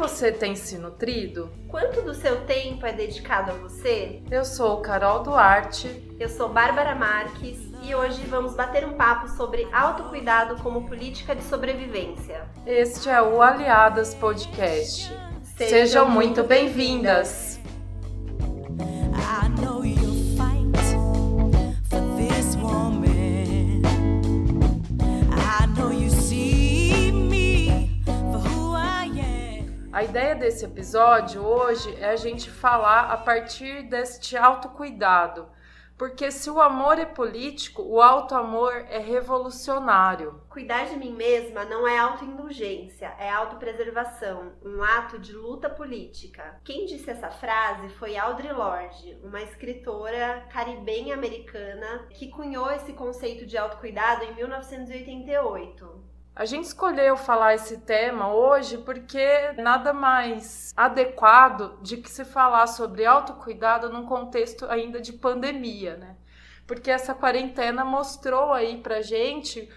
você tem se nutrido? Quanto do seu tempo é dedicado a você? Eu sou Carol Duarte. Eu sou Bárbara Marques e hoje vamos bater um papo sobre autocuidado como política de sobrevivência. Este é o Aliadas Podcast. Sejam, Sejam muito bem-vindas! A ideia desse episódio hoje é a gente falar a partir deste autocuidado. Porque se o amor é político, o auto-amor é revolucionário. Cuidar de mim mesma não é autoindulgência, é autopreservação, um ato de luta política. Quem disse essa frase foi Audre Lorde, uma escritora caribenha americana que cunhou esse conceito de autocuidado em 1988. A gente escolheu falar esse tema hoje porque nada mais adequado de que se falar sobre autocuidado num contexto ainda de pandemia, né? Porque essa quarentena mostrou aí pra gente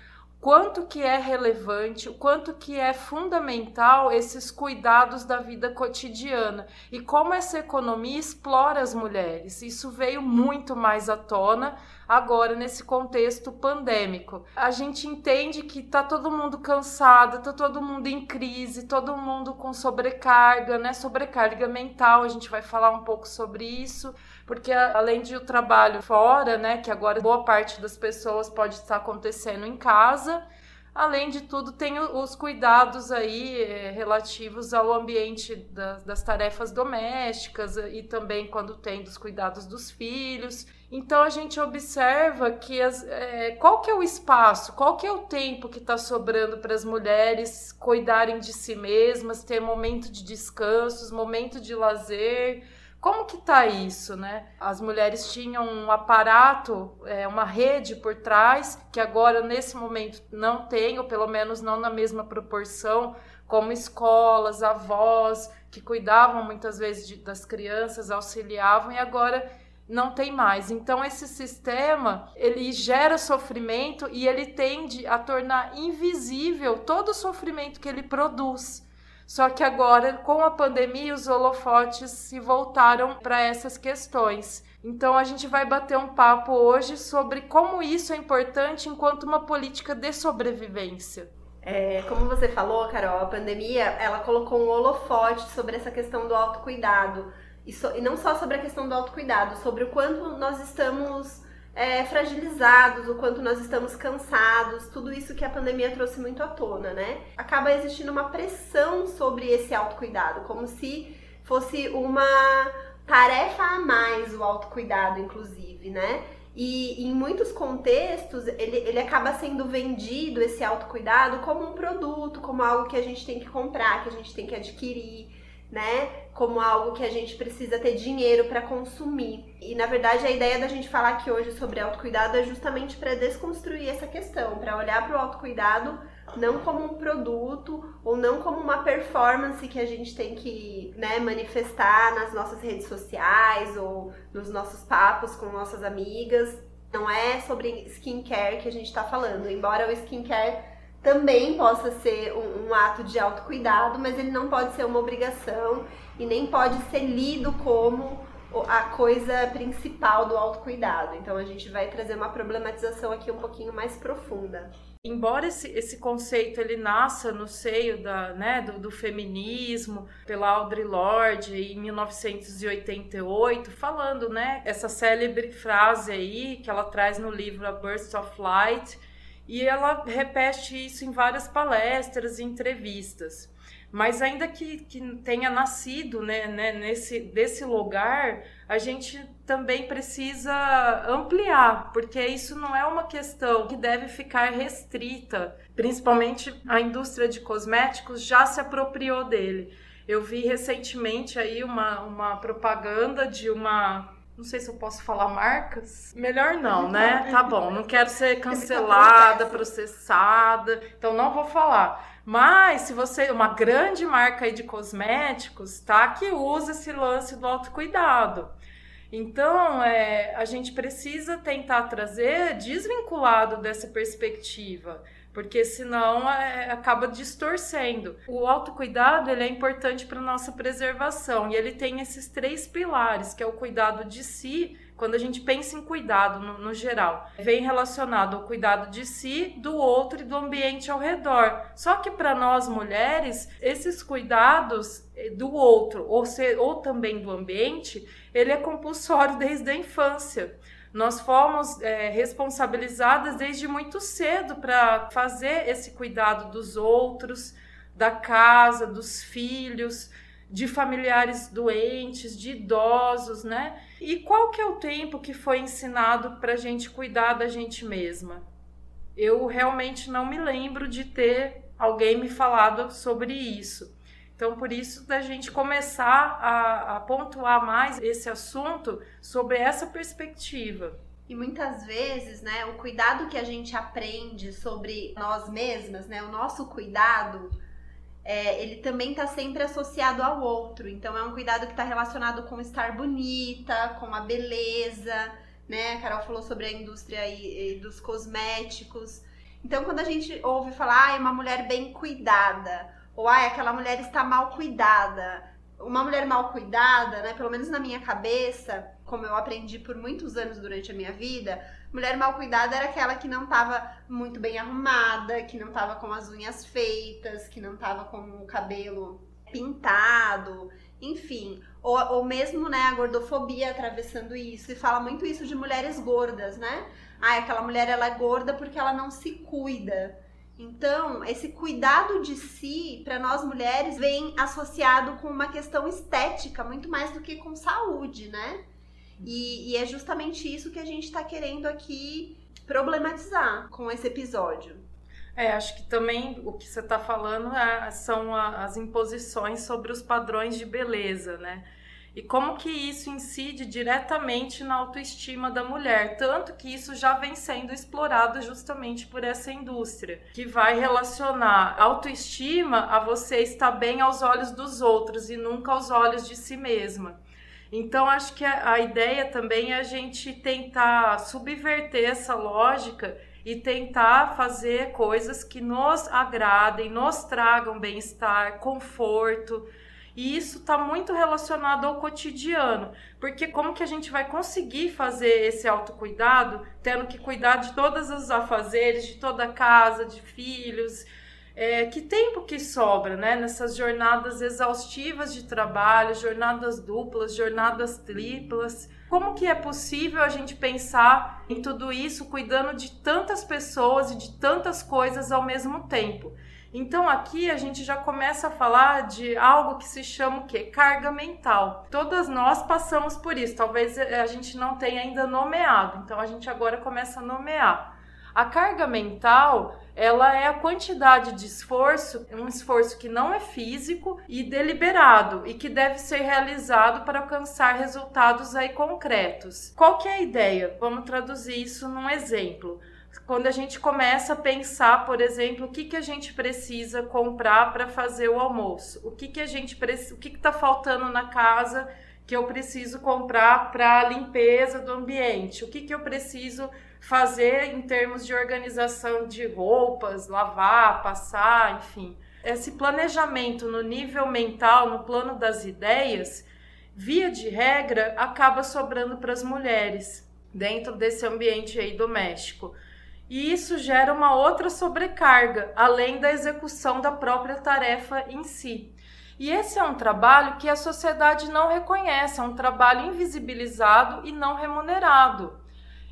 quanto que é relevante, o quanto que é fundamental esses cuidados da vida cotidiana e como essa economia explora as mulheres. Isso veio muito mais à tona agora nesse contexto pandêmico. A gente entende que tá todo mundo cansado, tá todo mundo em crise, todo mundo com sobrecarga, né? Sobrecarga mental. A gente vai falar um pouco sobre isso porque além de o trabalho fora, né, que agora boa parte das pessoas pode estar acontecendo em casa, além de tudo tem os cuidados aí é, relativos ao ambiente das, das tarefas domésticas e também quando tem dos cuidados dos filhos. Então a gente observa que as, é, qual que é o espaço, qual que é o tempo que está sobrando para as mulheres cuidarem de si mesmas, ter momento de descansos, momento de lazer como que tá isso, né? As mulheres tinham um aparato, é, uma rede por trás, que agora nesse momento não tem, ou pelo menos não na mesma proporção, como escolas, avós, que cuidavam muitas vezes de, das crianças, auxiliavam, e agora não tem mais. Então esse sistema, ele gera sofrimento e ele tende a tornar invisível todo o sofrimento que ele produz. Só que agora, com a pandemia, os holofotes se voltaram para essas questões. Então a gente vai bater um papo hoje sobre como isso é importante enquanto uma política de sobrevivência. É, como você falou, Carol, a pandemia ela colocou um holofote sobre essa questão do autocuidado. E, so, e não só sobre a questão do autocuidado, sobre o quanto nós estamos é, fragilizados, o quanto nós estamos cansados, tudo isso que a pandemia trouxe muito à tona, né? Acaba existindo uma pressão sobre esse autocuidado, como se fosse uma tarefa a mais o autocuidado, inclusive, né? E em muitos contextos ele, ele acaba sendo vendido esse autocuidado como um produto, como algo que a gente tem que comprar, que a gente tem que adquirir né? Como algo que a gente precisa ter dinheiro para consumir. E na verdade a ideia da gente falar aqui hoje sobre autocuidado é justamente para desconstruir essa questão, para olhar para o autocuidado não como um produto ou não como uma performance que a gente tem que né, manifestar nas nossas redes sociais ou nos nossos papos com nossas amigas. Não é sobre skincare que a gente está falando, embora o skincare também possa ser um, um, ato de autocuidado, mas ele não pode ser uma obrigação e nem pode ser lido como a coisa principal do autocuidado. Então a gente vai trazer uma problematização aqui um pouquinho mais profunda. Embora esse, esse conceito ele nasça no seio da, né, do, do feminismo, pela Audre Lorde em 1988, falando, né, essa célebre frase aí que ela traz no livro A Burst of Light, e ela repete isso em várias palestras e entrevistas. Mas ainda que, que tenha nascido né, né, nesse desse lugar, a gente também precisa ampliar, porque isso não é uma questão que deve ficar restrita. Principalmente a indústria de cosméticos já se apropriou dele. Eu vi recentemente aí uma, uma propaganda de uma não sei se eu posso falar marcas. Melhor não, né? Tá bom, não quero ser cancelada, processada, então não vou falar. Mas se você, uma grande marca aí de cosméticos, tá? Que usa esse lance do autocuidado. Então, é, a gente precisa tentar trazer desvinculado dessa perspectiva porque senão é, acaba distorcendo. O autocuidado ele é importante para nossa preservação e ele tem esses três pilares, que é o cuidado de si, quando a gente pensa em cuidado no, no, geral, vem relacionado ao cuidado de si, do outro e do ambiente ao redor. Só que para nós mulheres, esses cuidados eh, do outro ou, ser, ou também do ambiente, ele é compulsório desde a infância. Nós fomos é, responsabilizadas desde muito cedo para fazer esse cuidado dos outros, da casa, dos filhos, de familiares doentes, de idosos, né? E qual que é o tempo que foi ensinado para a gente cuidar da gente mesma? Eu realmente não me lembro de ter alguém me falado sobre isso. Então, por isso, da gente começar a, a pontuar mais esse assunto sobre essa perspectiva. E muitas vezes, né, o cuidado que a gente aprende sobre nós mesmas, né, o nosso cuidado, é, ele também está sempre associado ao outro. Então, é um cuidado que está relacionado com estar bonita, com a beleza, né? A Carol falou sobre a indústria e, dos cosméticos. Então, quando a gente ouve falar, ah, uma mulher bem cuidada, ou ai, aquela mulher está mal cuidada. Uma mulher mal cuidada, né? Pelo menos na minha cabeça, como eu aprendi por muitos anos durante a minha vida, mulher mal cuidada era aquela que não estava muito bem arrumada, que não estava com as unhas feitas, que não estava com o cabelo pintado, enfim. Ou, ou mesmo, né, a gordofobia atravessando isso. E fala muito isso de mulheres gordas, né? Ah, aquela mulher ela é gorda porque ela não se cuida. Então, esse cuidado de si, para nós mulheres, vem associado com uma questão estética, muito mais do que com saúde, né? E, e é justamente isso que a gente está querendo aqui problematizar com esse episódio. É, acho que também o que você está falando é, são a, as imposições sobre os padrões de beleza, né? E como que isso incide diretamente na autoestima da mulher, tanto que isso já vem sendo explorado justamente por essa indústria, que vai relacionar autoestima a você estar bem aos olhos dos outros e nunca aos olhos de si mesma. Então, acho que a, ideia também é a gente tentar subverter essa lógica e tentar fazer coisas que nos agradem, nos tragam bem-estar, conforto, e isso está muito relacionado ao cotidiano, porque como que a gente vai conseguir fazer esse autocuidado, tendo que cuidar de todos os afazeres, de toda a casa, de filhos, é, que tempo que sobra, né? Nessas jornadas exaustivas de trabalho, jornadas duplas, jornadas triplas. Como que é possível a gente pensar em tudo isso cuidando de tantas pessoas e de tantas coisas ao mesmo tempo? Então aqui a gente já começa a falar de algo que se chama o quê? Carga mental. Todas nós passamos por isso. Talvez a gente não tenha ainda nomeado. Então a gente agora começa a nomear. A carga mental, ela é a quantidade de esforço, um esforço que não é físico e deliberado e que deve ser realizado para alcançar resultados aí concretos. Qual que é a ideia? Vamos traduzir isso num exemplo quando a gente começa a pensar, por exemplo, o que, que a gente precisa comprar para fazer o almoço, o que, que a gente o que está faltando na casa que eu preciso comprar para a limpeza do ambiente, o que, que eu preciso fazer em termos de organização de roupas, lavar, passar, enfim. Esse planejamento no nível mental, no plano das ideias, via de regra, acaba sobrando para as mulheres dentro desse ambiente aí doméstico e isso gera uma outra sobrecarga, além da execução da própria tarefa em si. E esse é um trabalho que a sociedade não reconhece, é um trabalho invisibilizado e não remunerado.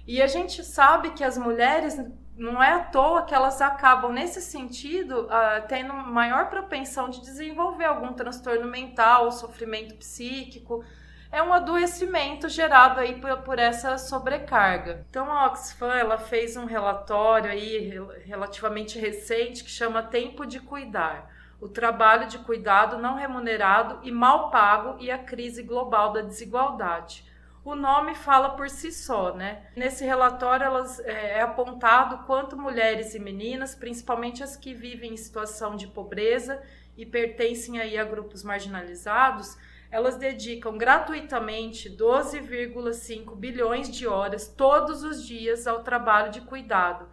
E a gente sabe que as mulheres, não é à toa que elas acabam, nesse sentido, uh, tendo maior propensão de desenvolver algum transtorno mental, sofrimento psíquico, é um adoecimento gerado aí por, por, essa sobrecarga. Então a Oxfam ela fez um relatório aí relativamente recente que chama Tempo de Cuidar. O trabalho de cuidado não remunerado e mal pago e a crise global da desigualdade. O nome fala por si só, né? Nesse relatório elas, é, é apontado quanto mulheres e meninas, principalmente as que vivem em situação de pobreza e pertencem aí a grupos marginalizados, elas dedicam gratuitamente 12,5 bilhões de horas todos os dias ao trabalho de cuidado.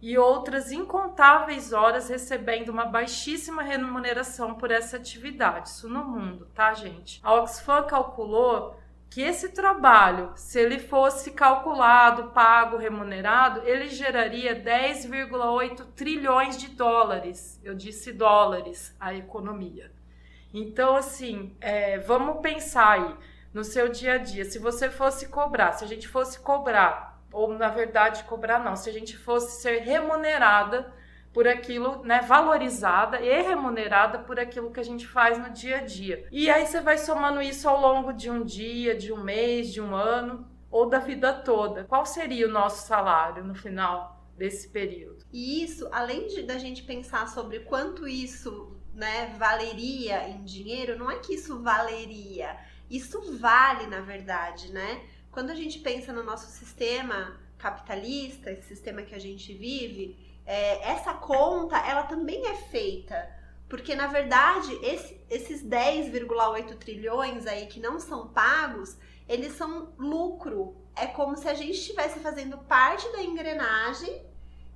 e outras incontáveis horas recebendo uma baixíssima remuneração por essa atividade. Isso no mundo, tá, gente? A Oxfam calculou que esse trabalho, se ele fosse calculado, pago, remunerado, ele geraria 10,8 trilhões de dólares. Eu disse dólares, a economia. Então, assim, é, vamos pensar aí no seu dia a dia. Se você fosse cobrar, se a gente fosse cobrar, ou na verdade cobrar não, se a gente fosse ser remunerada por aquilo, né, valorizada e remunerada por aquilo que a gente faz no dia a dia. E aí você vai somando isso ao longo de um dia, de um mês, de um ano ou da vida toda. Qual seria o nosso salário no final desse período? E isso, além de da gente pensar sobre quanto isso, né, valeria em dinheiro, não é que isso valeria, isso vale na verdade, né? Quando a gente pensa no nosso sistema capitalista, esse sistema que a gente vive, é, essa conta ela também é feita. Porque, na verdade, esse, esses 10,8 trilhões aí que não são pagos, eles são lucro. É como se a gente estivesse fazendo parte da engrenagem,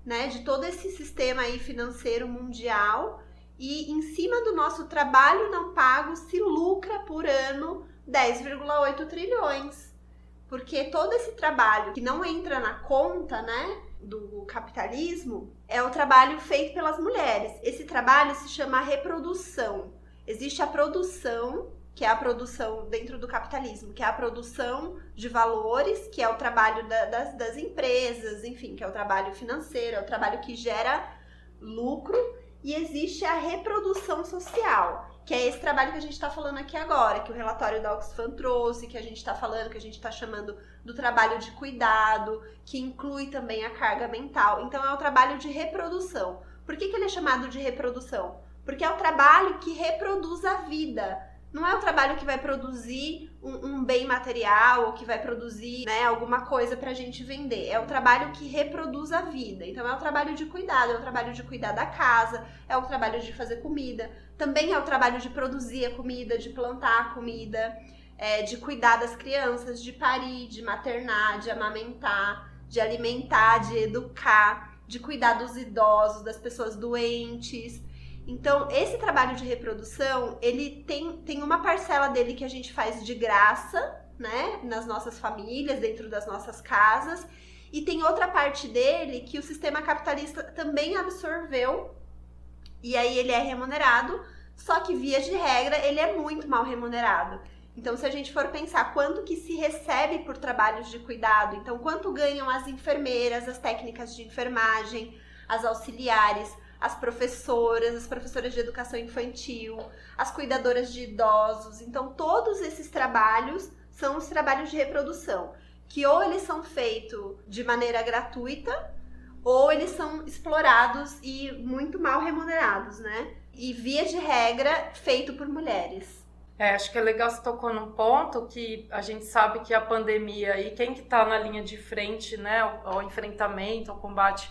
né, de todo esse sistema aí financeiro mundial e em cima do nosso trabalho não pago se lucra por ano 10,8 trilhões. Porque todo esse trabalho que não entra na conta, né, do capitalismo é o trabalho feito pelas mulheres. Esse trabalho se chama reprodução. Existe a produção, que é a produção dentro do capitalismo, que é a produção de valores, que é o trabalho da, das, das empresas, enfim, que é o trabalho financeiro, é o trabalho que gera lucro. E existe a reprodução social, que é esse trabalho que a gente está falando aqui agora, que o relatório da Oxfam trouxe, que a gente está falando, que a gente está chamando do trabalho de cuidado, que inclui também a carga mental. Então é o trabalho de reprodução. Por que, que ele é chamado de reprodução? Porque é o trabalho que reproduz a vida. Não é o trabalho que vai produzir um, um bem material ou que vai produzir né, alguma coisa para a gente vender. É o trabalho que reproduz a vida. Então é o trabalho de cuidado, é o trabalho de cuidar da casa, é o trabalho de fazer comida. Também é o trabalho de produzir a comida, de plantar a comida é, de cuidar das crianças, de parir, de maternar, de amamentar, de alimentar, de educar, de cuidar dos idosos, das pessoas doentes. Então, esse trabalho de reprodução, ele tem, tem uma parcela dele que a gente faz de graça, né, nas nossas famílias, dentro das nossas casas, e tem outra parte dele que o sistema capitalista também absorveu, e aí ele é remunerado, só que via de regra ele é muito mal remunerado. Então, se a gente for pensar quanto que se recebe por trabalhos de cuidado, então quanto ganham as enfermeiras, as técnicas de enfermagem, as auxiliares, as professoras, as professoras de educação infantil, as cuidadoras de idosos. Então, todos esses trabalhos são os trabalhos de reprodução, que ou eles são feitos de maneira gratuita, ou eles são explorados e muito mal remunerados, né? E via de regra, feito por mulheres. É, acho que é legal você tocou num ponto que a gente sabe que a pandemia e quem que está na linha de frente, né, ao, ao, enfrentamento, ao combate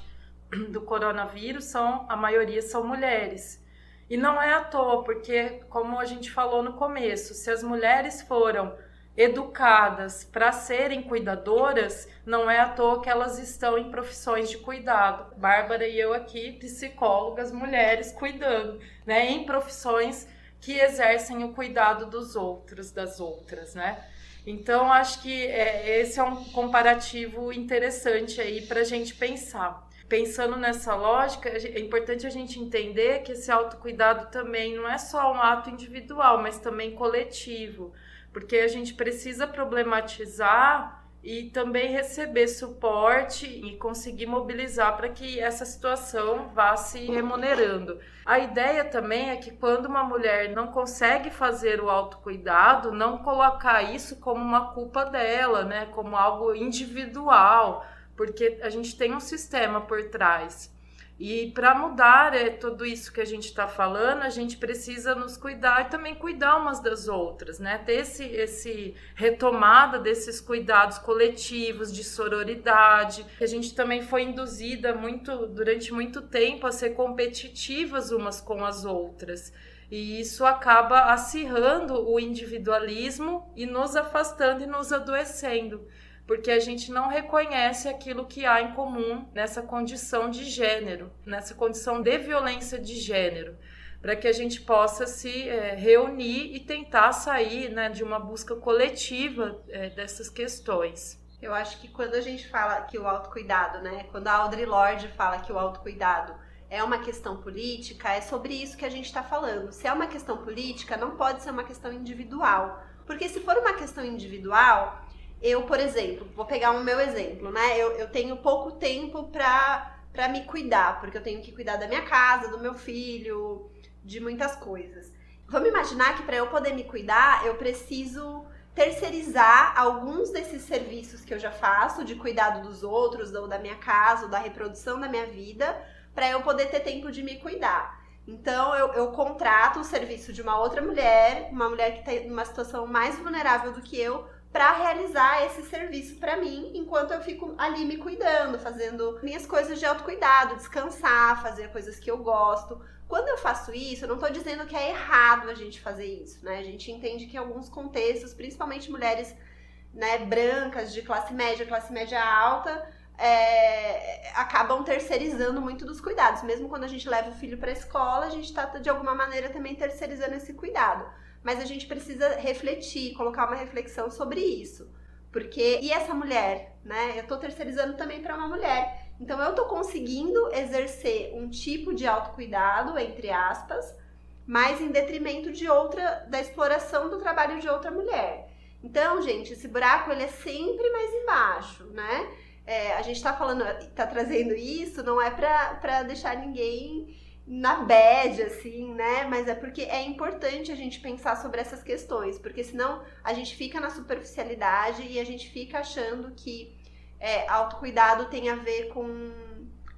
do coronavírus, são a maioria são mulheres. E não é à toa, porque como a gente falou no começo, se as mulheres foram educadas para serem cuidadoras, não é à toa que elas estão em profissões de cuidado. Bárbara e eu aqui, psicólogas, mulheres cuidando, né, em profissões que exercem o cuidado dos outros, das outras, né? Então, acho que é, esse é um comparativo interessante aí para a gente pensar. Pensando nessa lógica, é importante a gente entender que esse autocuidado também não é só um ato individual, mas também coletivo, porque a gente precisa problematizar e também receber suporte e conseguir mobilizar para que essa situação vá se remunerando. A ideia também é que quando uma mulher não consegue fazer o autocuidado, não colocar isso como uma culpa dela, né, como algo individual, porque a gente tem um sistema por trás. E para mudar é, tudo isso que a gente está falando, a gente precisa nos cuidar e também cuidar umas das outras, né? Ter esse, esse retomada desses cuidados coletivos, de sororidade. A gente também foi induzida muito durante muito tempo a ser competitivas umas com as outras. E isso acaba acirrando o individualismo e nos afastando e nos adoecendo porque a gente não reconhece aquilo que há em comum nessa condição de gênero, nessa condição de violência de gênero, para que a gente possa se é, reunir e tentar sair né, de uma busca coletiva é, dessas questões. Eu acho que quando a gente fala que o autocuidado, né, quando a Audre Lorde fala que o autocuidado é uma questão política, é sobre isso que a gente está falando. Se é uma questão política, não pode ser uma questão individual. Porque se for uma questão individual, eu, por exemplo, vou pegar o um meu exemplo, né? Eu, eu tenho pouco tempo para para me cuidar, porque eu tenho que cuidar da minha casa, do meu filho, de muitas coisas. Vamos imaginar que para eu poder me cuidar, eu preciso terceirizar alguns desses serviços que eu já faço, de cuidado dos outros, ou da minha casa, ou da reprodução da minha vida, para eu poder ter tempo de me cuidar. Então eu, eu contrato o serviço de uma outra mulher, uma mulher que está numa situação mais vulnerável do que eu, para realizar esse serviço para mim, enquanto eu fico ali me cuidando, fazendo minhas coisas de autocuidado, descansar, fazer coisas que eu gosto. Quando eu faço isso, eu não estou dizendo que é errado a gente fazer isso, né? A gente entende que em alguns contextos, principalmente mulheres né, brancas, de classe média, classe média alta, é, acabam terceirizando muito dos cuidados. Mesmo quando a gente leva o filho para a escola, a gente está de alguma maneira também terceirizando esse cuidado mas a gente precisa refletir, colocar uma reflexão sobre isso. Porque, e essa mulher, né? Eu tô terceirizando também para uma mulher. Então, eu tô conseguindo exercer um tipo de autocuidado, entre aspas, mas em detrimento de outra, da exploração do trabalho de outra mulher. Então, gente, esse buraco ele é sempre mais embaixo, né? É, a gente tá falando, tá trazendo isso, não é para deixar ninguém na bad, assim, né? Mas é porque é importante a gente pensar sobre essas questões, porque senão a gente fica na superficialidade e a gente fica achando que é, autocuidado tem a ver com,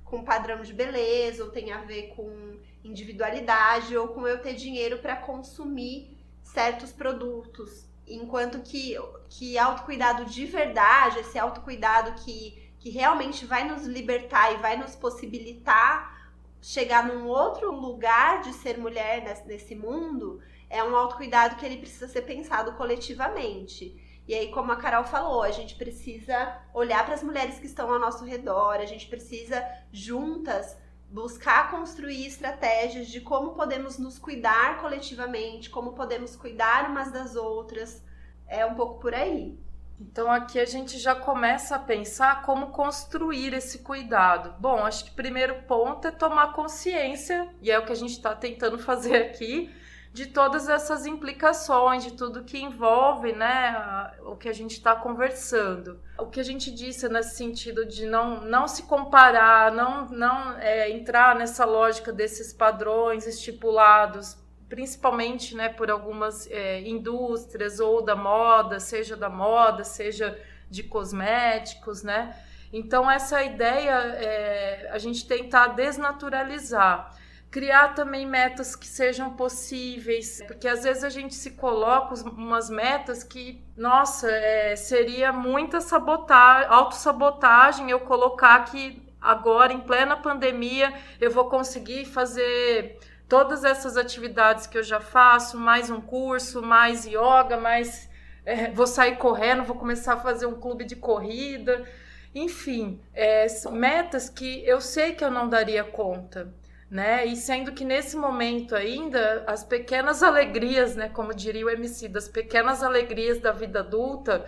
com padrão de beleza, ou tem a ver com individualidade, ou com eu ter dinheiro para consumir certos produtos. Enquanto que, que autocuidado de verdade, esse autocuidado que, que realmente vai nos libertar e vai nos possibilitar chegar num outro lugar de ser mulher nesse mundo, é um autocuidado que ele precisa ser pensado coletivamente. E aí, como a Carol falou, a gente precisa olhar para as mulheres que estão ao nosso redor, a gente precisa juntas buscar construir estratégias de como podemos nos cuidar coletivamente, como podemos cuidar umas das outras. É um pouco por aí. Então aqui a gente já começa a pensar como construir esse cuidado. Bom, acho que o primeiro ponto é tomar consciência, e é o que a gente está tentando fazer aqui, de todas essas implicações, de tudo que envolve né, o que a gente está conversando. O que a gente disse nesse sentido de não, não se comparar, não, não é, entrar nessa lógica desses padrões estipulados principalmente né, por algumas é, indústrias ou da moda, seja da moda, seja de cosméticos, né? Então essa ideia é a gente tentar desnaturalizar, criar também metas que sejam possíveis, porque às vezes a gente se coloca umas metas que, nossa, é, seria muita sabotagem, autossabotagem eu colocar que agora em plena pandemia eu vou conseguir fazer todas essas atividades que eu já faço, mais um curso, mais yoga, mais é, vou sair correndo, vou começar a fazer um clube de corrida, enfim, é, metas que eu sei que eu não daria conta. Né? E sendo que nesse momento ainda as pequenas alegrias, né, como diria o MC, das pequenas alegrias da vida adulta,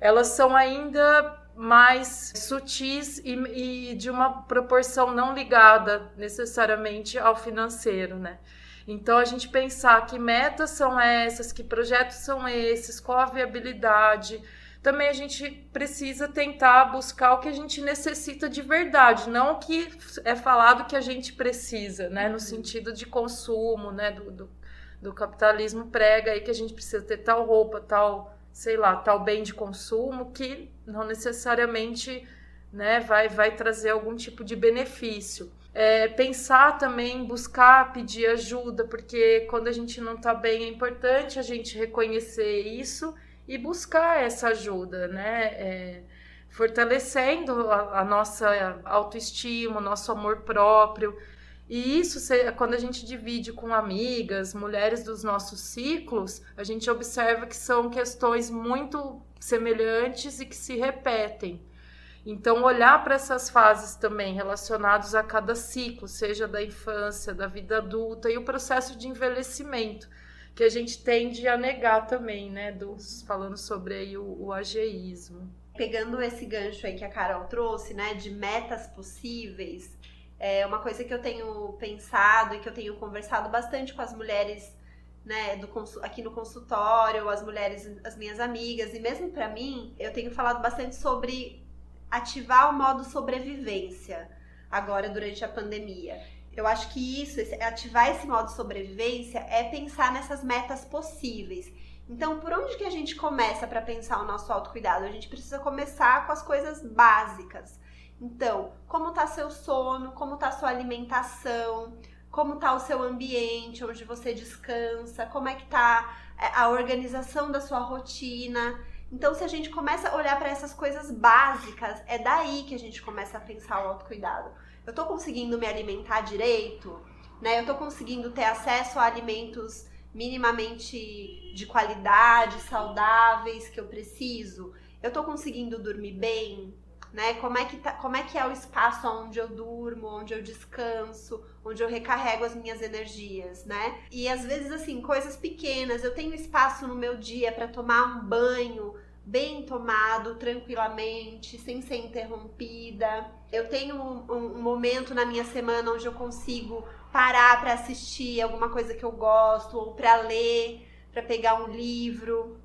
elas são ainda mais sutis e, e, de uma proporção não ligada necessariamente ao financeiro, né? Então a gente pensar que metas são essas, que projetos são esses, qual a viabilidade. Também a gente precisa tentar buscar o que a gente necessita de verdade, não o que é falado que a gente precisa, né? No uhum. sentido de consumo, né? Do, do, do capitalismo prega aí que a gente precisa ter tal roupa, tal sei lá, tal bem de consumo que não necessariamente né, vai, vai trazer algum tipo de benefício. É, pensar também, buscar pedir ajuda, porque quando a gente não está bem é importante a gente reconhecer isso e buscar essa ajuda, né? É, fortalecendo a, a nossa autoestima, o nosso amor próprio. E isso, quando a gente divide com amigas, mulheres dos nossos ciclos, a gente observa que são questões muito semelhantes e que se repetem. Então, olhar para essas fases também relacionadas a cada ciclo, seja da infância, da vida adulta e o processo de envelhecimento, que a gente tende a negar também, né? Dos, falando sobre o, o ageísmo. Pegando esse gancho aí que a Carol trouxe, né, de metas possíveis, é uma coisa que eu tenho pensado e que eu tenho conversado bastante com as mulheres né, do, aqui no consultório, as mulheres, as minhas amigas, e mesmo para mim, eu tenho falado bastante sobre ativar o modo sobrevivência agora durante a pandemia. Eu acho que isso, ativar esse modo sobrevivência é pensar nessas metas possíveis. Então, por onde que a gente começa para pensar o nosso autocuidado? A gente precisa começar com as coisas básicas. Então, como está seu sono, como está sua alimentação, como está o seu ambiente, onde você descansa, como é que está é, a organização da sua rotina. Então, se a gente começa a olhar para essas coisas básicas, é daí que a gente começa a pensar o autocuidado. Eu estou conseguindo me alimentar direito, né? Eu estou conseguindo ter acesso a alimentos minimamente de qualidade, saudáveis que eu preciso. Eu estou conseguindo dormir bem, né? Como é que tá, como é que é o espaço onde eu durmo, onde eu descanso, onde eu recarrego as minhas energias, né? E às vezes assim, coisas pequenas, eu tenho espaço no meu dia para tomar um banho bem tomado, tranquilamente, sem ser interrompida. Eu tenho um, um momento na minha semana onde eu consigo parar para assistir alguma coisa que eu gosto ou para ler, para pegar um livro.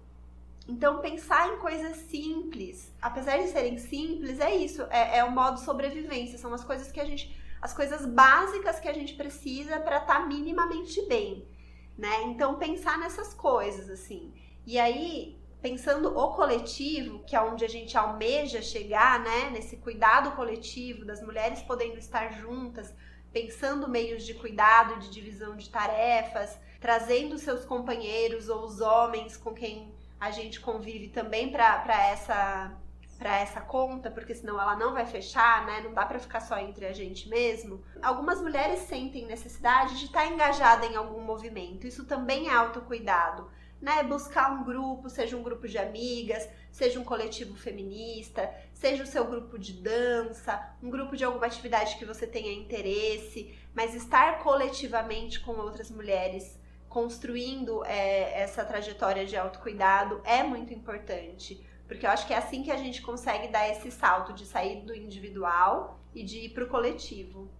Então, pensar em coisas simples, apesar de serem simples, é isso, é, é o modo sobrevivência, são as coisas que a gente, as coisas básicas que a gente precisa para estar tá minimamente bem, né? Então, pensar nessas coisas, assim. E aí, pensando o coletivo, que é onde a gente almeja chegar, né? Nesse cuidado coletivo, das mulheres podendo estar juntas, pensando meios de cuidado, de divisão de tarefas, trazendo seus companheiros ou os homens com quem a gente convive também para essa para essa conta, porque senão ela não vai fechar, né? Não dá para ficar só entre a gente mesmo. Algumas mulheres sentem necessidade de estar tá engajada em algum movimento. Isso também é autocuidado, né? Buscar um grupo, seja um grupo de amigas, seja um coletivo feminista, seja o seu grupo de dança, um grupo de alguma atividade que você tenha interesse, mas estar coletivamente com outras mulheres construindo é, essa trajetória de autocuidado é muito importante. Porque eu acho que é assim que a gente consegue dar esse salto de sair do individual e de ir para o coletivo.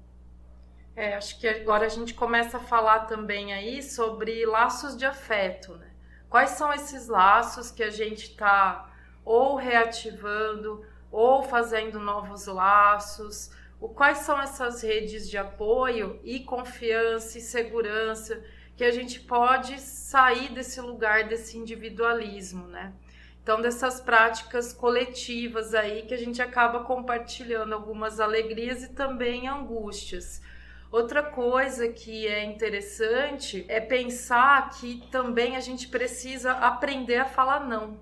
É, acho que agora a gente começa a falar também aí sobre laços de afeto, né? Quais são esses laços que a gente está ou reativando ou fazendo novos laços? O, quais são essas redes de apoio e confiança e segurança que a gente pode sair desse lugar desse individualismo, né? Então, dessas práticas coletivas aí que a gente acaba compartilhando algumas alegrias e também angústias. Outra coisa que é interessante é pensar que também a gente precisa aprender a falar não.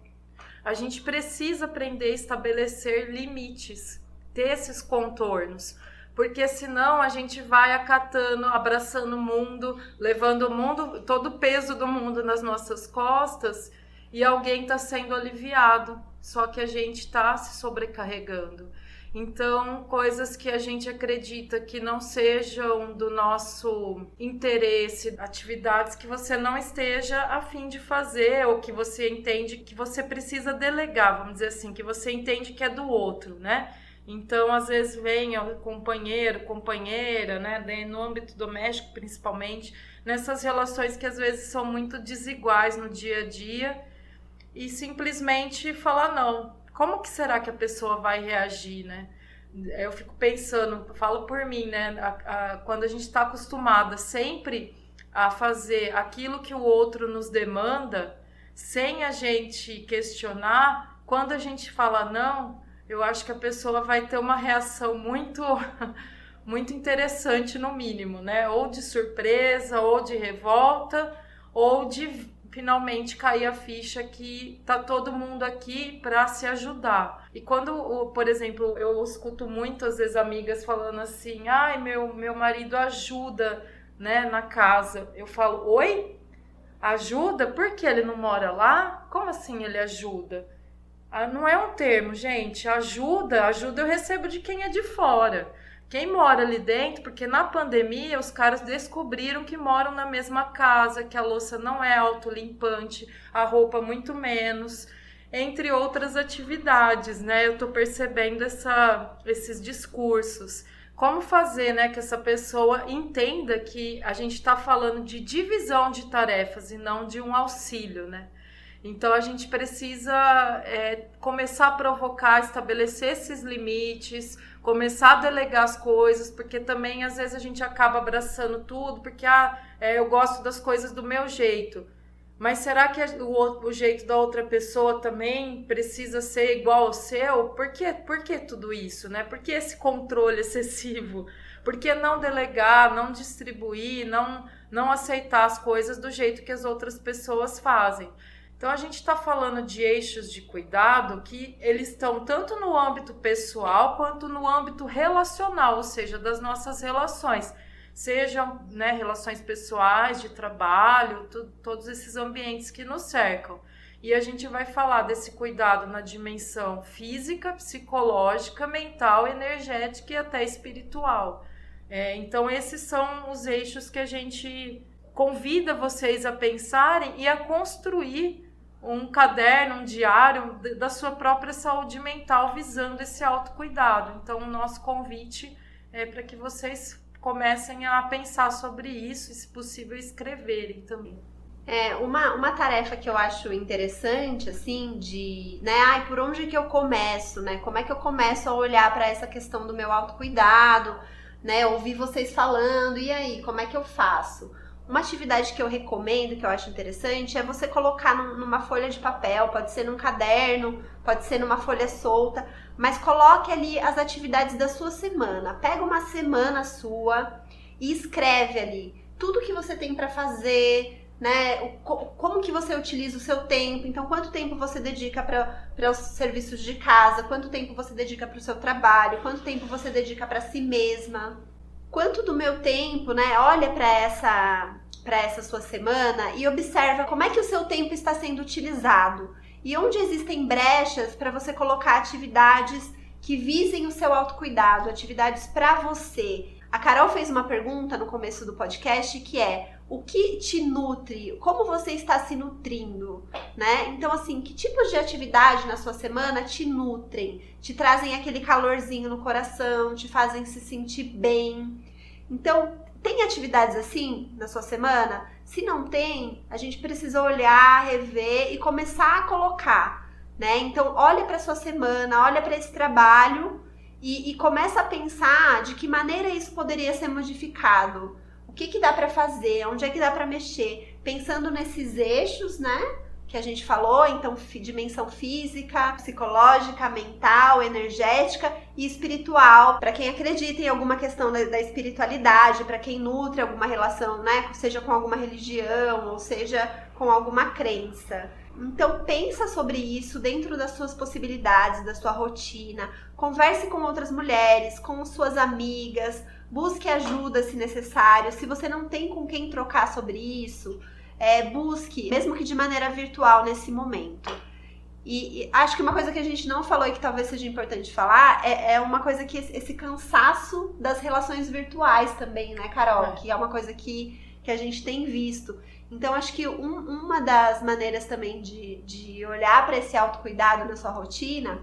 A gente precisa aprender a estabelecer limites, ter esses contornos porque senão a gente vai acatando, abraçando o mundo, levando o mundo, todo o peso do mundo nas nossas costas e alguém está sendo aliviado, só que a gente está se sobrecarregando. Então, coisas que a gente acredita que não sejam do nosso interesse, atividades que você não esteja a fim de fazer ou que você entende que você precisa delegar, vamos dizer assim, que você entende que é do outro, né? Então, às vezes vem o companheiro, companheira, né, no âmbito doméstico principalmente, nessas relações que às vezes são muito desiguais no dia a dia e simplesmente falar não. Como que será que a pessoa vai reagir, né? Eu fico pensando, falo por mim, né? A, a, quando a gente está acostumada sempre a fazer aquilo que o outro nos demanda, sem a gente questionar, quando a gente fala não, eu acho que a pessoa vai ter uma reação muito muito interessante no mínimo, né? Ou de surpresa, ou de revolta, ou de finalmente cair a ficha que tá todo mundo aqui para se ajudar. E quando, por exemplo, eu escuto muitas vezes amigas falando assim: "Ai, meu meu marido ajuda, né, na casa". Eu falo: "Oi? Ajuda? Por que ele não mora lá? Como assim ele ajuda?" Ah, não é um termo, gente. Ajuda, ajuda eu recebo de quem é de fora. Quem mora ali dentro, porque na pandemia os caras descobriram que moram na mesma casa, que a louça não é autolimpante, a roupa muito menos, entre outras atividades, né? Eu tô percebendo essa, esses discursos. Como fazer, né, que essa pessoa entenda que a gente está falando de divisão de tarefas e não de um auxílio, né? Então a gente precisa é, começar a provocar, estabelecer esses limites, começar a delegar as coisas, porque também às vezes a gente acaba abraçando tudo, porque ah, é, eu gosto das coisas do meu jeito. Mas será que o, o, jeito da outra pessoa também precisa ser igual ao seu? Por que, por que tudo isso, né? Por que esse controle excessivo? Por que não delegar, não distribuir, não, não aceitar as coisas do jeito que as outras pessoas fazem? Então a gente está falando de eixos de cuidado que eles estão tanto no âmbito pessoal quanto no âmbito relacional, ou seja, das nossas relações, sejam né, relações pessoais, de trabalho, todos esses ambientes que nos cercam. E a gente vai falar desse cuidado na dimensão física, psicológica, mental, energética e até espiritual. É, então, esses são os eixos que a gente convida vocês a pensarem e a construir um caderno, um diário da sua própria saúde mental visando esse autocuidado. Então, o nosso convite é para que vocês comecem a pensar sobre isso e, se possível, escreverem também. É, uma, uma tarefa que eu acho interessante, assim, de, né, ai, por onde que eu começo, né? Como é que eu começo a olhar para essa questão do meu autocuidado, né? Ouvir vocês falando, e aí, como é que eu faço? Uma atividade que eu recomendo, que eu acho interessante, é você colocar numa folha de papel, pode ser num caderno, pode ser numa folha solta, mas coloque ali as atividades da sua semana. Pega uma semana sua e escreve ali tudo que você tem para fazer, né? Como que você utiliza o seu tempo? Então, quanto tempo você dedica para os serviços de casa? Quanto tempo você dedica para o seu trabalho? Quanto tempo você dedica para si mesma? Quanto do meu tempo, né? Olha para essa para essa sua semana e observa como é que o seu tempo está sendo utilizado e onde existem brechas para você colocar atividades que visem o seu autocuidado, atividades para você. A Carol fez uma pergunta no começo do podcast que é: o que te nutre? Como você está se nutrindo, né? Então assim, que tipos de atividade na sua semana te nutrem, te trazem aquele calorzinho no coração, te fazem se sentir bem? Então, tem atividades assim na sua semana? Se não tem, a gente precisa olhar, rever e começar a colocar, né? Então, olha para sua semana, olha para esse trabalho e, e, começa a pensar de que maneira isso poderia ser modificado. O que, que dá para fazer? Onde é que dá para mexer? Pensando nesses eixos, né? Que a gente falou, então dimensão física, psicológica, mental, energética e espiritual, para quem acredita em alguma questão da, da espiritualidade, para quem nutre alguma relação, né, seja com alguma religião ou seja com alguma crença. Então pensa sobre isso dentro das suas possibilidades, da sua rotina. Converse com outras mulheres, com suas amigas, busque ajuda se necessário. Se você não tem com quem trocar sobre isso, é, busque, mesmo que de maneira virtual nesse momento. E, e, acho que uma coisa que a gente não falou e que talvez seja importante falar é, é uma coisa que esse, esse, cansaço das relações virtuais também, né, Carol? É. Que é uma coisa que, que a gente tem visto. Então, acho que um, uma das maneiras também de, de olhar para esse autocuidado na sua rotina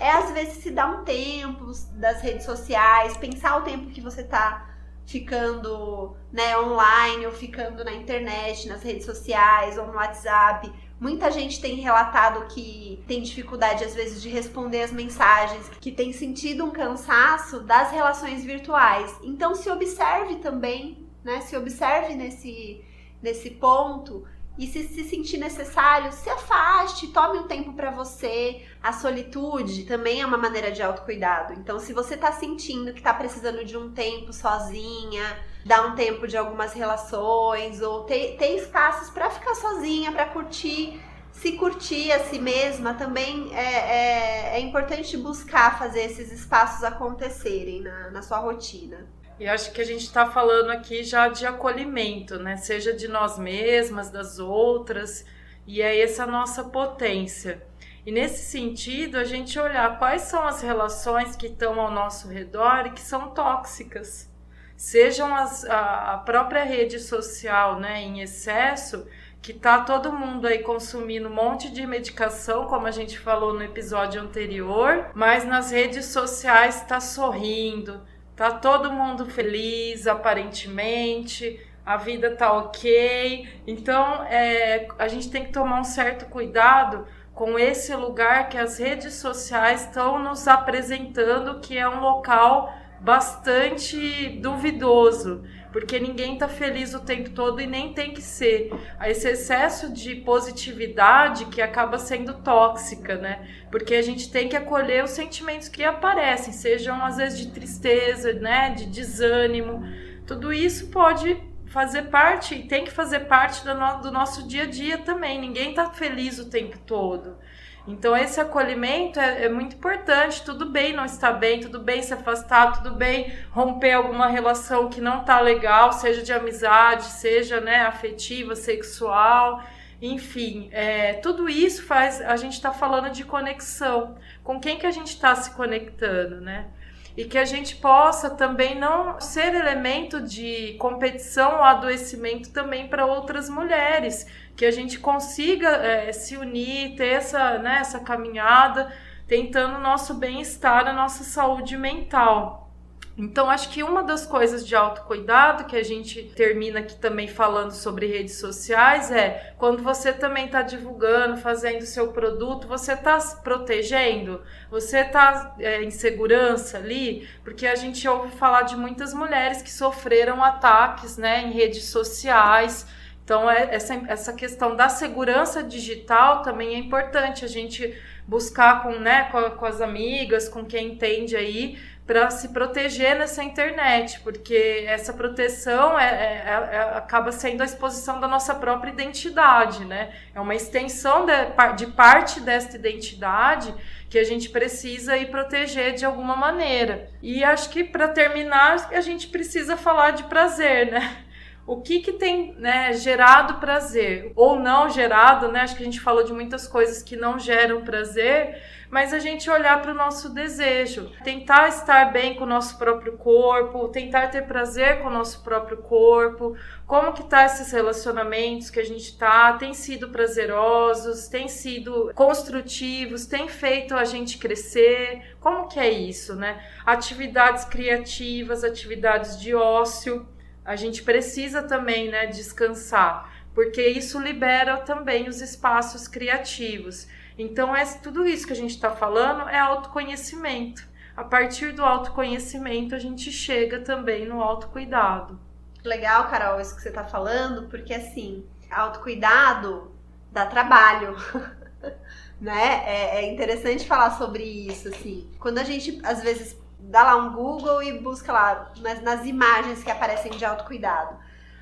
é, às vezes, se dar um tempo das redes sociais, pensar o tempo que você está ficando né, online ou ficando na internet, nas redes sociais ou no WhatsApp. Muita gente tem relatado que tem dificuldade às vezes de responder as mensagens, que tem sentido um cansaço das relações virtuais. Então se observe também, né? Se observe nesse nesse ponto e se se sentir necessário, se afaste, tome um tempo para você. A solitude também é uma maneira de autocuidado. Então, se você tá sentindo que tá precisando de um tempo sozinha, dar um tempo de algumas relações ou ter, ter espaços para ficar sozinha, para curtir, se curtir a si mesma, também é, é, é importante buscar fazer esses espaços acontecerem na, na sua rotina. E acho que a gente está falando aqui já de acolhimento, né? Seja de nós mesmas, das outras, e é essa nossa potência. E nesse sentido, a gente olhar quais são as relações que estão ao nosso redor e que são tóxicas. Sejam as, a, a própria rede social né, em excesso, que tá todo mundo aí consumindo um monte de medicação, como a gente falou no episódio anterior, mas nas redes sociais está sorrindo, tá todo mundo feliz, aparentemente, a vida tá ok. Então, é, a gente tem que tomar um certo cuidado com esse lugar que as redes sociais estão nos apresentando, que é um local bastante duvidoso, porque ninguém está feliz o tempo todo e nem tem que ser. Esse excesso de positividade que acaba sendo tóxica, né? Porque a gente tem que acolher os sentimentos que aparecem, sejam às vezes de tristeza, né, de desânimo. Tudo isso pode fazer parte e tem que fazer parte do, no, do nosso dia a dia também. Ninguém está feliz o tempo todo. Então, esse acolhimento é, é, muito importante. Tudo bem não estar bem, tudo bem se afastar, tudo bem romper alguma relação que não está legal, seja de amizade, seja né, afetiva, sexual, enfim. É, tudo isso faz. A gente está falando de conexão. Com quem que a gente está se conectando, né? E que a gente possa também não ser elemento de competição ou adoecimento também para outras mulheres, que a gente consiga é, se unir, ter essa, né, essa caminhada, tentando o nosso bem-estar, a nossa saúde mental. Então, acho que uma das coisas de autocuidado que a gente termina aqui também falando sobre redes sociais é quando você também está divulgando, fazendo seu produto, você está se protegendo, você está é, em segurança ali, porque a gente ouve falar de muitas mulheres que sofreram ataques né, em redes sociais. Então, é, essa, essa questão da segurança digital também é importante a gente buscar com, né, com, com as amigas, com quem entende aí para se proteger nessa internet, porque essa proteção é, é, é, é, acaba sendo a exposição da nossa própria identidade, né? É uma extensão de, de parte desta identidade que a gente precisa ir proteger de alguma maneira. E acho que para terminar, a gente precisa falar de prazer, né? o que, que tem né, gerado prazer ou não gerado, né? Acho que a gente falou de muitas coisas que não geram prazer, mas a gente olhar para o nosso desejo, tentar estar bem com o nosso próprio corpo, tentar ter prazer com o nosso próprio corpo, como que tá esses relacionamentos que a gente tá, tem sido prazerosos, tem sido construtivos, tem feito a gente crescer, como que é isso, né? Atividades criativas, atividades de ócio, a gente precisa também, né, descansar, porque isso libera também os espaços criativos. Então, é tudo isso que a gente está falando é autoconhecimento. A partir do autoconhecimento, a gente chega também no autocuidado. Legal, Carol, isso que você está falando, porque assim, autocuidado dá trabalho. né? É, é, interessante falar sobre isso, assim. Quando a gente, às vezes, dá lá um Google e busca lá nas, nas imagens que aparecem de autocuidado.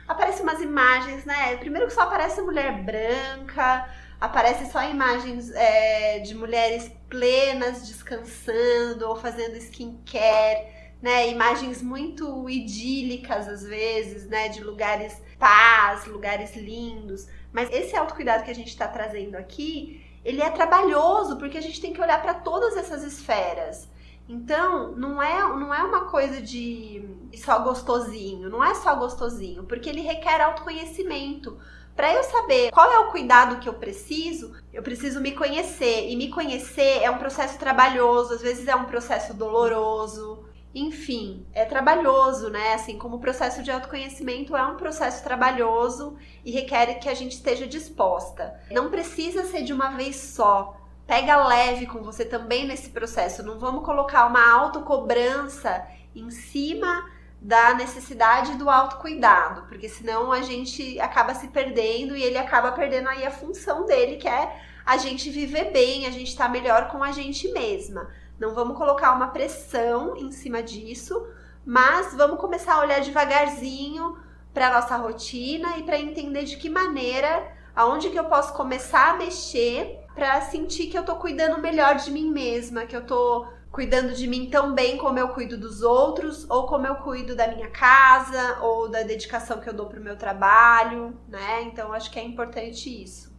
Aparecem umas imagens, né? Primeiro que só aparece mulher branca, aparece só imagens é, de mulheres plenas descansando ou fazendo skincare, né? Imagens muito idílicas às vezes, né? De lugares paz, lugares lindos. Mas esse autocuidado que a gente está trazendo aqui, ele é trabalhoso porque a gente tem que olhar para todas essas esferas. Então, não é, não é uma coisa de só gostosinho, não é só gostosinho, porque ele requer autoconhecimento. Para eu saber qual é o cuidado que eu preciso, eu preciso me conhecer. E me conhecer é um processo trabalhoso, às vezes é um processo doloroso. Enfim, é trabalhoso, né? Assim como o processo de autoconhecimento é um processo trabalhoso e requer que a gente esteja disposta. Não precisa ser de uma vez só pega leve com você também nesse processo. Não vamos colocar uma autocobrança em cima da necessidade do autocuidado, porque senão a gente acaba se perdendo e ele acaba perdendo aí a função dele, que é a gente viver bem, a gente estar tá melhor com a gente mesma. Não vamos colocar uma pressão em cima disso, mas vamos começar a olhar devagarzinho para nossa rotina e para entender de que maneira, aonde que eu posso começar a mexer para sentir que eu tô cuidando melhor de mim mesma, que eu tô cuidando de mim tão bem como eu cuido dos outros, ou como eu cuido da minha casa, ou da dedicação que eu dou pro meu trabalho, né? Então acho que é importante isso.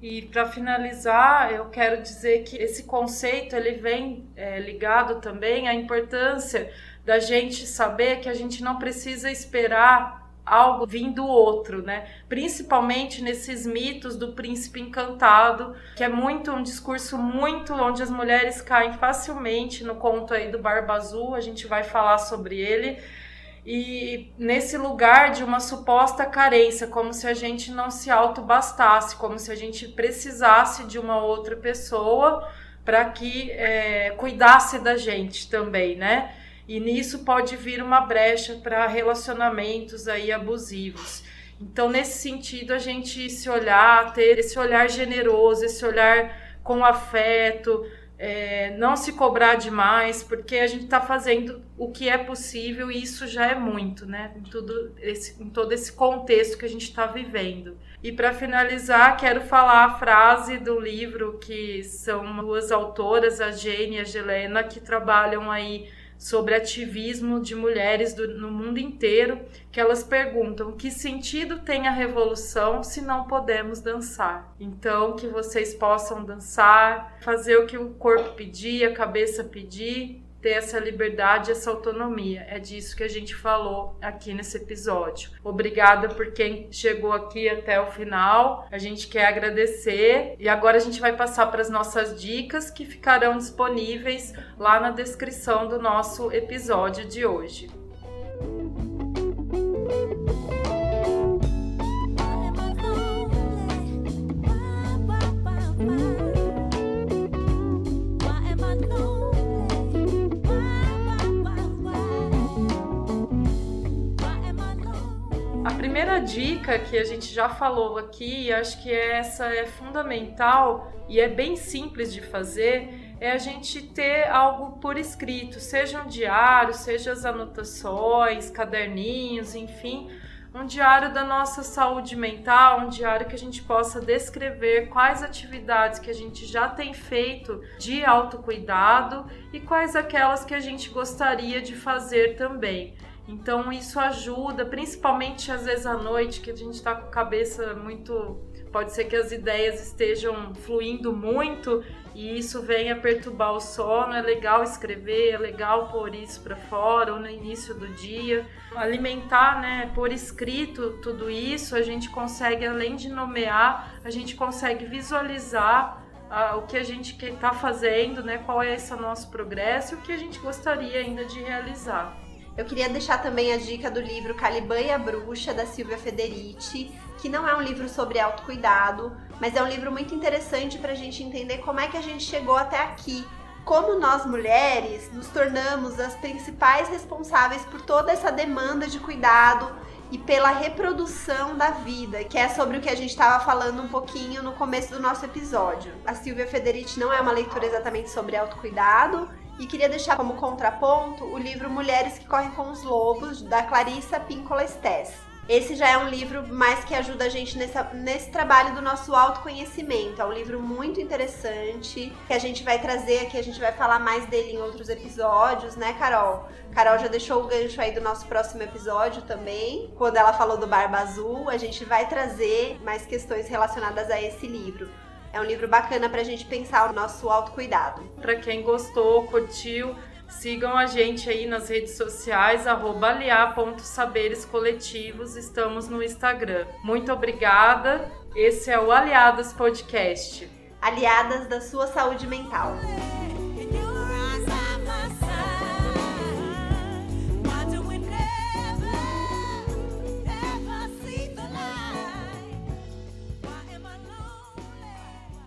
E para finalizar, eu quero dizer que esse conceito ele vem é, ligado também à importância da gente saber que a gente não precisa esperar algo vindo do outro, né? Principalmente nesses mitos do príncipe encantado, que é muito um discurso muito onde as mulheres caem facilmente no conto aí do Barba Azul, a gente vai falar sobre ele. E nesse lugar de uma suposta carência, como se a gente não se autobastasse, como se a gente precisasse de uma outra pessoa para que é, cuidasse da gente também, né? E nisso pode vir uma brecha para relacionamentos aí abusivos. Então, nesse sentido, a gente se olhar, ter esse olhar generoso, esse olhar com afeto, é, não se cobrar demais, porque a gente está fazendo o que é possível e isso já é muito, né? Em, tudo esse, em todo esse contexto que a gente está vivendo. E para finalizar, quero falar a frase do livro que são duas autoras, a Jane e a Helena, que trabalham aí sobre ativismo de mulheres do, no mundo inteiro, que elas perguntam que sentido tem a revolução se não podemos dançar. Então, que vocês possam dançar, fazer o que o corpo pedir, a cabeça pedir, ter essa liberdade, essa autonomia. É disso que a gente falou aqui nesse episódio. Obrigada por quem chegou aqui até o final. A gente quer agradecer e agora a gente vai passar para as nossas dicas que ficarão disponíveis lá na descrição do nosso episódio de hoje. Primeira dica que a gente já falou aqui, e acho que essa é fundamental e é bem simples de fazer, é a gente ter algo por escrito, seja um diário, seja as anotações, caderninhos, enfim, um diário da nossa saúde mental, um diário que a gente possa descrever quais atividades que a gente já tem feito de autocuidado e quais aquelas que a gente gostaria de fazer também. Então isso ajuda, principalmente às vezes à noite, que a gente está com a cabeça muito. Pode ser que as ideias estejam fluindo muito e isso venha perturbar o sono. É legal escrever, é legal pôr isso para fora ou no início do dia. Alimentar, né, por escrito tudo isso, a gente consegue, além de nomear, a gente consegue visualizar o que a gente está fazendo, né, qual é esse nosso progresso e o que a gente gostaria ainda de realizar. Eu queria deixar também a dica do livro Caliban e a Bruxa, da Silvia Federici, que não é um livro sobre autocuidado, mas é um livro muito interessante para a gente entender como é que a gente chegou até aqui. Como nós mulheres nos tornamos as principais responsáveis por toda essa demanda de cuidado e pela reprodução da vida, que é sobre o que a gente estava falando um pouquinho no começo do nosso episódio. A Silvia Federici não é uma leitura exatamente sobre autocuidado, e queria deixar como contraponto o livro Mulheres que Correm com os Lobos, da Clarissa Pinkola Stess. Esse já é um livro mais que ajuda a gente nessa, nesse trabalho do nosso autoconhecimento. É um livro muito interessante que a gente vai trazer aqui, a gente vai falar mais dele em outros episódios, né, Carol? Carol já deixou o gancho aí do nosso próximo episódio também. Quando ela falou do Barba Azul, a gente vai trazer mais questões relacionadas a esse livro. É um livro bacana para a gente pensar o nosso autocuidado. Para quem gostou, curtiu, sigam a gente aí nas redes sociais, aliar.saberescoletivos, estamos no Instagram. Muito obrigada, esse é o Aliadas Podcast. Aliadas da sua saúde mental.